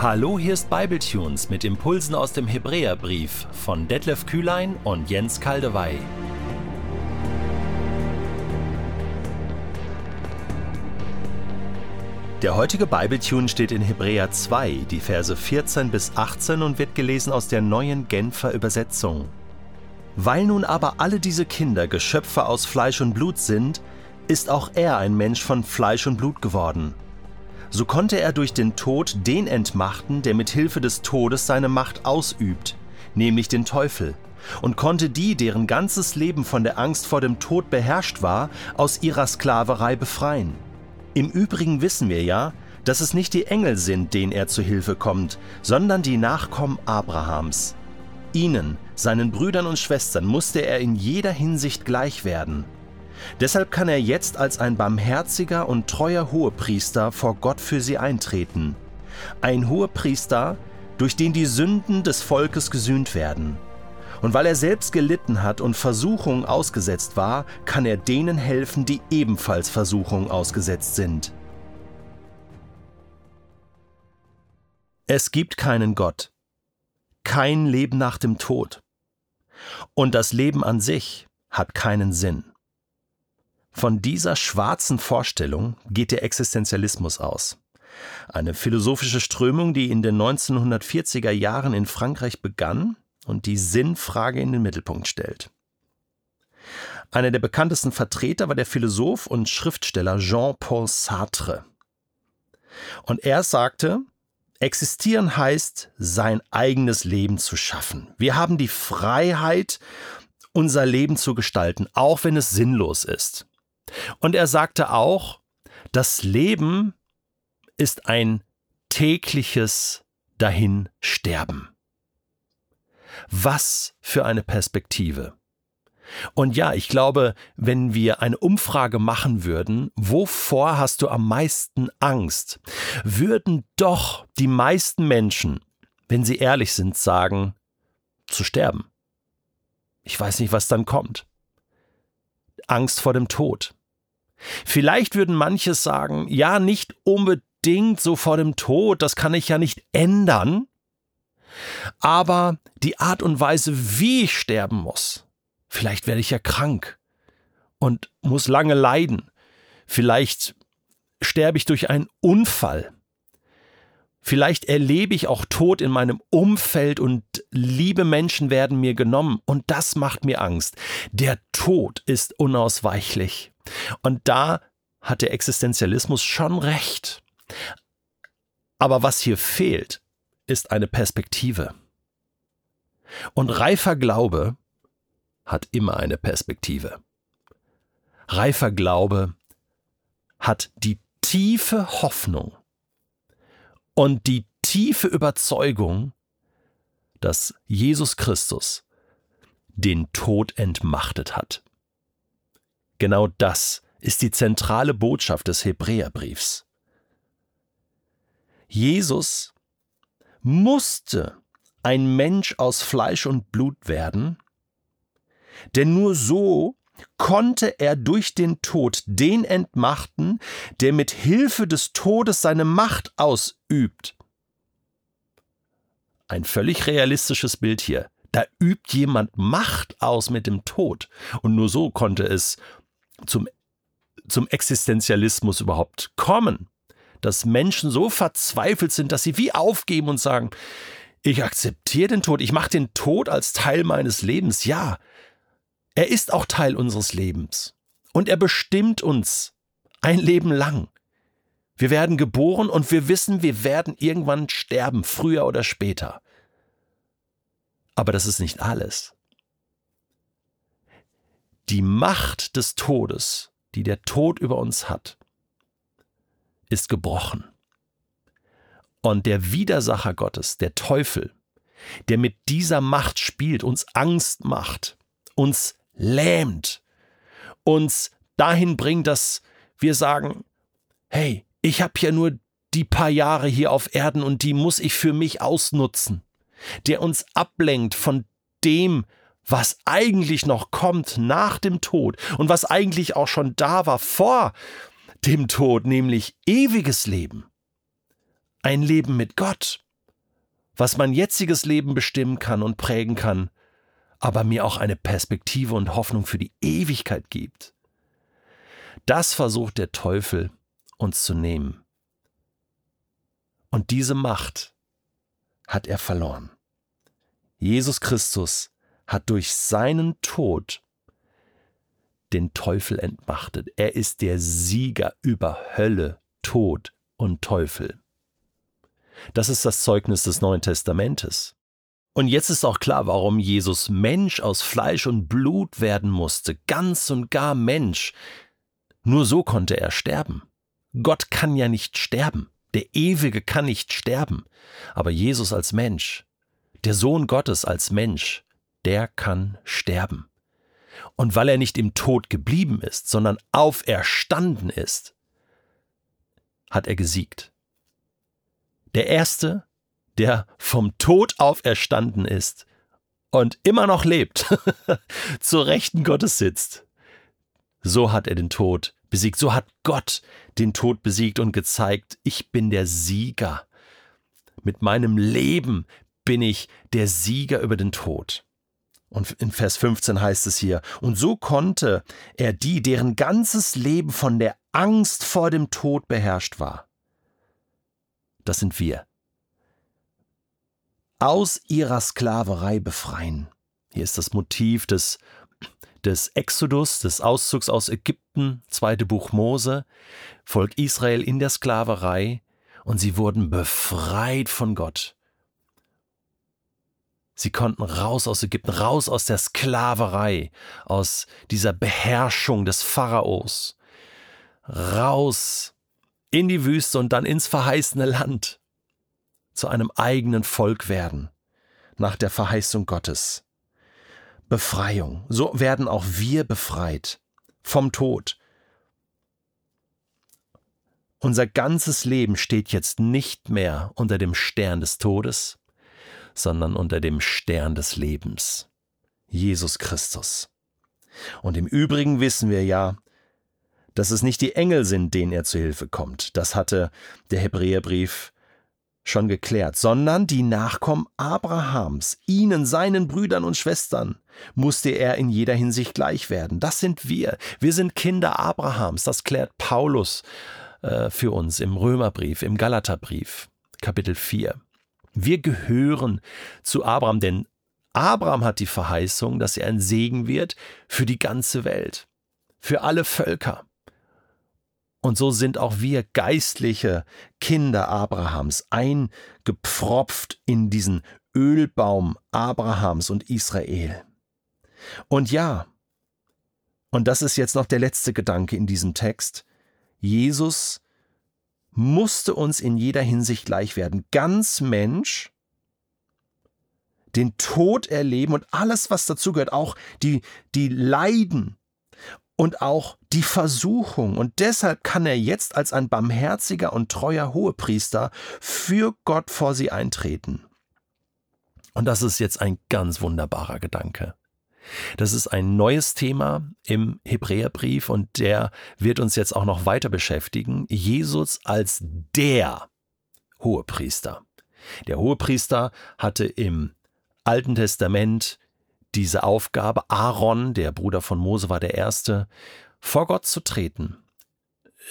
Hallo, hier ist Bibletunes mit Impulsen aus dem Hebräerbrief von Detlef Kühlein und Jens Kaldewey. Der heutige Bibletune steht in Hebräer 2, die Verse 14 bis 18 und wird gelesen aus der neuen Genfer Übersetzung. Weil nun aber alle diese Kinder Geschöpfe aus Fleisch und Blut sind, ist auch er ein Mensch von Fleisch und Blut geworden so konnte er durch den Tod den entmachten, der mit Hilfe des Todes seine Macht ausübt, nämlich den Teufel, und konnte die, deren ganzes Leben von der Angst vor dem Tod beherrscht war, aus ihrer Sklaverei befreien. Im Übrigen wissen wir ja, dass es nicht die Engel sind, denen er zu Hilfe kommt, sondern die Nachkommen Abrahams. Ihnen, seinen Brüdern und Schwestern, musste er in jeder Hinsicht gleich werden – Deshalb kann er jetzt als ein barmherziger und treuer Hohepriester vor Gott für sie eintreten. Ein Hohepriester, durch den die Sünden des Volkes gesühnt werden. Und weil er selbst gelitten hat und Versuchungen ausgesetzt war, kann er denen helfen, die ebenfalls Versuchungen ausgesetzt sind. Es gibt keinen Gott, kein Leben nach dem Tod. Und das Leben an sich hat keinen Sinn. Von dieser schwarzen Vorstellung geht der Existenzialismus aus. Eine philosophische Strömung, die in den 1940er Jahren in Frankreich begann und die Sinnfrage in den Mittelpunkt stellt. Einer der bekanntesten Vertreter war der Philosoph und Schriftsteller Jean-Paul Sartre. Und er sagte, existieren heißt, sein eigenes Leben zu schaffen. Wir haben die Freiheit, unser Leben zu gestalten, auch wenn es sinnlos ist. Und er sagte auch, das Leben ist ein tägliches Dahinsterben. Was für eine Perspektive. Und ja, ich glaube, wenn wir eine Umfrage machen würden, wovor hast du am meisten Angst, würden doch die meisten Menschen, wenn sie ehrlich sind, sagen, zu sterben. Ich weiß nicht, was dann kommt. Angst vor dem Tod. Vielleicht würden manche sagen, ja, nicht unbedingt so vor dem Tod, das kann ich ja nicht ändern, aber die Art und Weise, wie ich sterben muss, vielleicht werde ich ja krank und muss lange leiden, vielleicht sterbe ich durch einen Unfall, Vielleicht erlebe ich auch Tod in meinem Umfeld und liebe Menschen werden mir genommen und das macht mir Angst. Der Tod ist unausweichlich. Und da hat der Existenzialismus schon recht. Aber was hier fehlt, ist eine Perspektive. Und reifer Glaube hat immer eine Perspektive. Reifer Glaube hat die tiefe Hoffnung und die tiefe Überzeugung, dass Jesus Christus den Tod entmachtet hat. Genau das ist die zentrale Botschaft des Hebräerbriefs. Jesus musste ein Mensch aus Fleisch und Blut werden, denn nur so konnte er durch den Tod den entmachten, der mit Hilfe des Todes seine Macht ausübt. Ein völlig realistisches Bild hier. Da übt jemand Macht aus mit dem Tod. Und nur so konnte es zum, zum Existenzialismus überhaupt kommen, dass Menschen so verzweifelt sind, dass sie wie aufgeben und sagen, ich akzeptiere den Tod, ich mache den Tod als Teil meines Lebens. Ja, er ist auch Teil unseres Lebens und er bestimmt uns ein Leben lang. Wir werden geboren und wir wissen, wir werden irgendwann sterben, früher oder später. Aber das ist nicht alles. Die Macht des Todes, die der Tod über uns hat, ist gebrochen. Und der Widersacher Gottes, der Teufel, der mit dieser Macht spielt, uns Angst macht, uns lähmt, uns dahin bringt, dass wir sagen, hey, ich habe ja nur die paar Jahre hier auf Erden und die muss ich für mich ausnutzen, der uns ablenkt von dem, was eigentlich noch kommt nach dem Tod und was eigentlich auch schon da war vor dem Tod, nämlich ewiges Leben. Ein Leben mit Gott, was mein jetziges Leben bestimmen kann und prägen kann, aber mir auch eine Perspektive und Hoffnung für die Ewigkeit gibt. Das versucht der Teufel uns zu nehmen. Und diese Macht hat er verloren. Jesus Christus hat durch seinen Tod den Teufel entmachtet. Er ist der Sieger über Hölle, Tod und Teufel. Das ist das Zeugnis des Neuen Testamentes. Und jetzt ist auch klar, warum Jesus Mensch aus Fleisch und Blut werden musste, ganz und gar Mensch. Nur so konnte er sterben. Gott kann ja nicht sterben. Der Ewige kann nicht sterben. Aber Jesus als Mensch, der Sohn Gottes als Mensch, der kann sterben. Und weil er nicht im Tod geblieben ist, sondern auferstanden ist, hat er gesiegt. Der Erste, der vom Tod auferstanden ist und immer noch lebt, zur Rechten Gottes sitzt, so hat er den Tod besiegt. So hat Gott den Tod besiegt und gezeigt, ich bin der Sieger. Mit meinem Leben bin ich der Sieger über den Tod. Und in Vers 15 heißt es hier, und so konnte er die, deren ganzes Leben von der Angst vor dem Tod beherrscht war. Das sind wir. Aus ihrer Sklaverei befreien. Hier ist das Motiv des des Exodus, des Auszugs aus Ägypten, zweite Buch Mose, Volk Israel in der Sklaverei, und sie wurden befreit von Gott. Sie konnten raus aus Ägypten, raus aus der Sklaverei, aus dieser Beherrschung des Pharaos, raus in die Wüste und dann ins verheißene Land, zu einem eigenen Volk werden, nach der Verheißung Gottes. Befreiung. So werden auch wir befreit vom Tod. Unser ganzes Leben steht jetzt nicht mehr unter dem Stern des Todes, sondern unter dem Stern des Lebens, Jesus Christus. Und im Übrigen wissen wir ja, dass es nicht die Engel sind, denen er zu Hilfe kommt. Das hatte der Hebräerbrief schon geklärt, sondern die Nachkommen Abrahams, ihnen, seinen Brüdern und Schwestern, musste er in jeder Hinsicht gleich werden. Das sind wir. Wir sind Kinder Abrahams. Das klärt Paulus äh, für uns im Römerbrief, im Galaterbrief, Kapitel 4. Wir gehören zu Abraham, denn Abraham hat die Verheißung, dass er ein Segen wird für die ganze Welt, für alle Völker. Und so sind auch wir geistliche Kinder Abrahams eingepfropft in diesen Ölbaum Abrahams und Israel. Und ja, und das ist jetzt noch der letzte Gedanke in diesem Text, Jesus musste uns in jeder Hinsicht gleich werden, ganz Mensch, den Tod erleben und alles, was dazugehört, auch die, die Leiden, und auch die Versuchung. Und deshalb kann er jetzt als ein barmherziger und treuer Hohepriester für Gott vor sie eintreten. Und das ist jetzt ein ganz wunderbarer Gedanke. Das ist ein neues Thema im Hebräerbrief und der wird uns jetzt auch noch weiter beschäftigen. Jesus als der Hohepriester. Der Hohepriester hatte im Alten Testament diese Aufgabe, Aaron, der Bruder von Mose, war der Erste, vor Gott zu treten.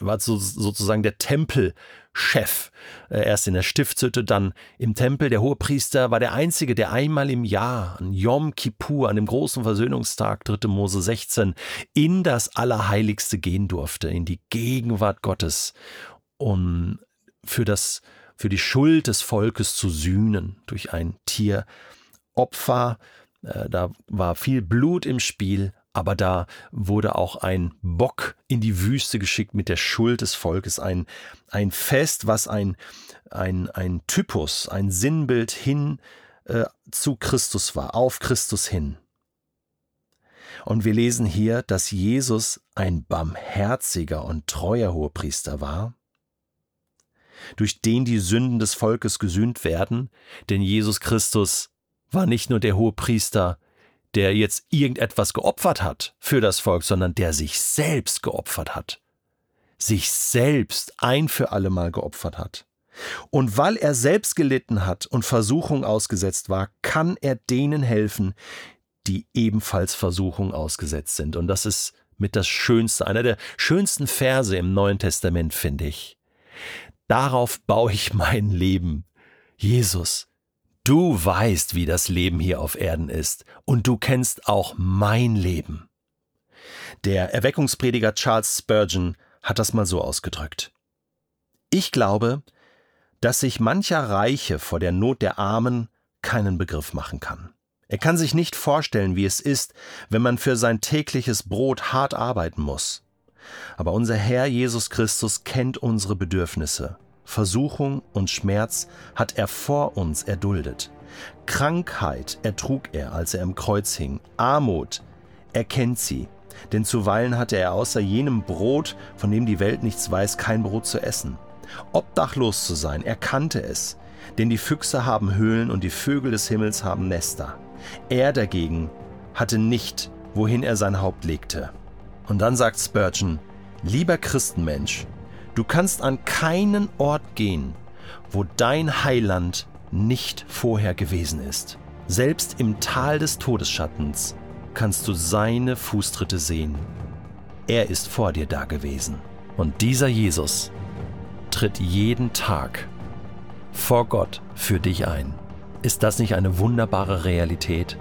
War so, sozusagen der Tempelchef. Äh, erst in der Stiftshütte, dann im Tempel. Der Hohepriester war der Einzige, der einmal im Jahr, an Yom Kippur, an dem großen Versöhnungstag, 3. Mose 16, in das Allerheiligste gehen durfte, in die Gegenwart Gottes, um für, das, für die Schuld des Volkes zu sühnen durch ein Tieropfer äh, da war viel Blut im Spiel, aber da wurde auch ein Bock in die Wüste geschickt mit der Schuld des Volkes, ein, ein Fest, was ein, ein, ein Typus, ein Sinnbild hin äh, zu Christus war, auf Christus hin. Und wir lesen hier, dass Jesus ein barmherziger und treuer Hohepriester war, durch den die Sünden des Volkes gesühnt werden, denn Jesus Christus war nicht nur der hohe Priester, der jetzt irgendetwas geopfert hat für das Volk, sondern der sich selbst geopfert hat. Sich selbst ein für allemal geopfert hat. Und weil er selbst gelitten hat und Versuchung ausgesetzt war, kann er denen helfen, die ebenfalls Versuchung ausgesetzt sind. Und das ist mit das Schönste, einer der schönsten Verse im Neuen Testament, finde ich. Darauf baue ich mein Leben. Jesus, du weißt, wie das Leben hier auf Erden ist, und du kennst auch mein Leben. Der Erweckungsprediger Charles Spurgeon hat das mal so ausgedrückt. Ich glaube, dass sich mancher Reiche vor der Not der Armen keinen Begriff machen kann. Er kann sich nicht vorstellen, wie es ist, wenn man für sein tägliches Brot hart arbeiten muss. Aber unser Herr Jesus Christus kennt unsere Bedürfnisse. Versuchung und Schmerz hat er vor uns erduldet. Krankheit ertrug er, als er im Kreuz hing. Armut, er kennt sie. Denn zuweilen hatte er außer jenem Brot, von dem die Welt nichts weiß, kein Brot zu essen. Obdachlos zu sein, er kannte es, denn die Füchse haben Höhlen und die Vögel des Himmels haben Nester. Er dagegen hatte nicht, wohin er sein Haupt legte. Und dann sagt Spurgeon, lieber Christenmensch, du kannst an keinen Ort gehen, wo dein Heiland nicht vorher gewesen ist. Selbst im Tal des Todesschattens kannst du seine Fußtritte sehen. Er ist vor dir da gewesen. Und dieser Jesus tritt jeden Tag vor Gott für dich ein. Ist das nicht eine wunderbare Realität?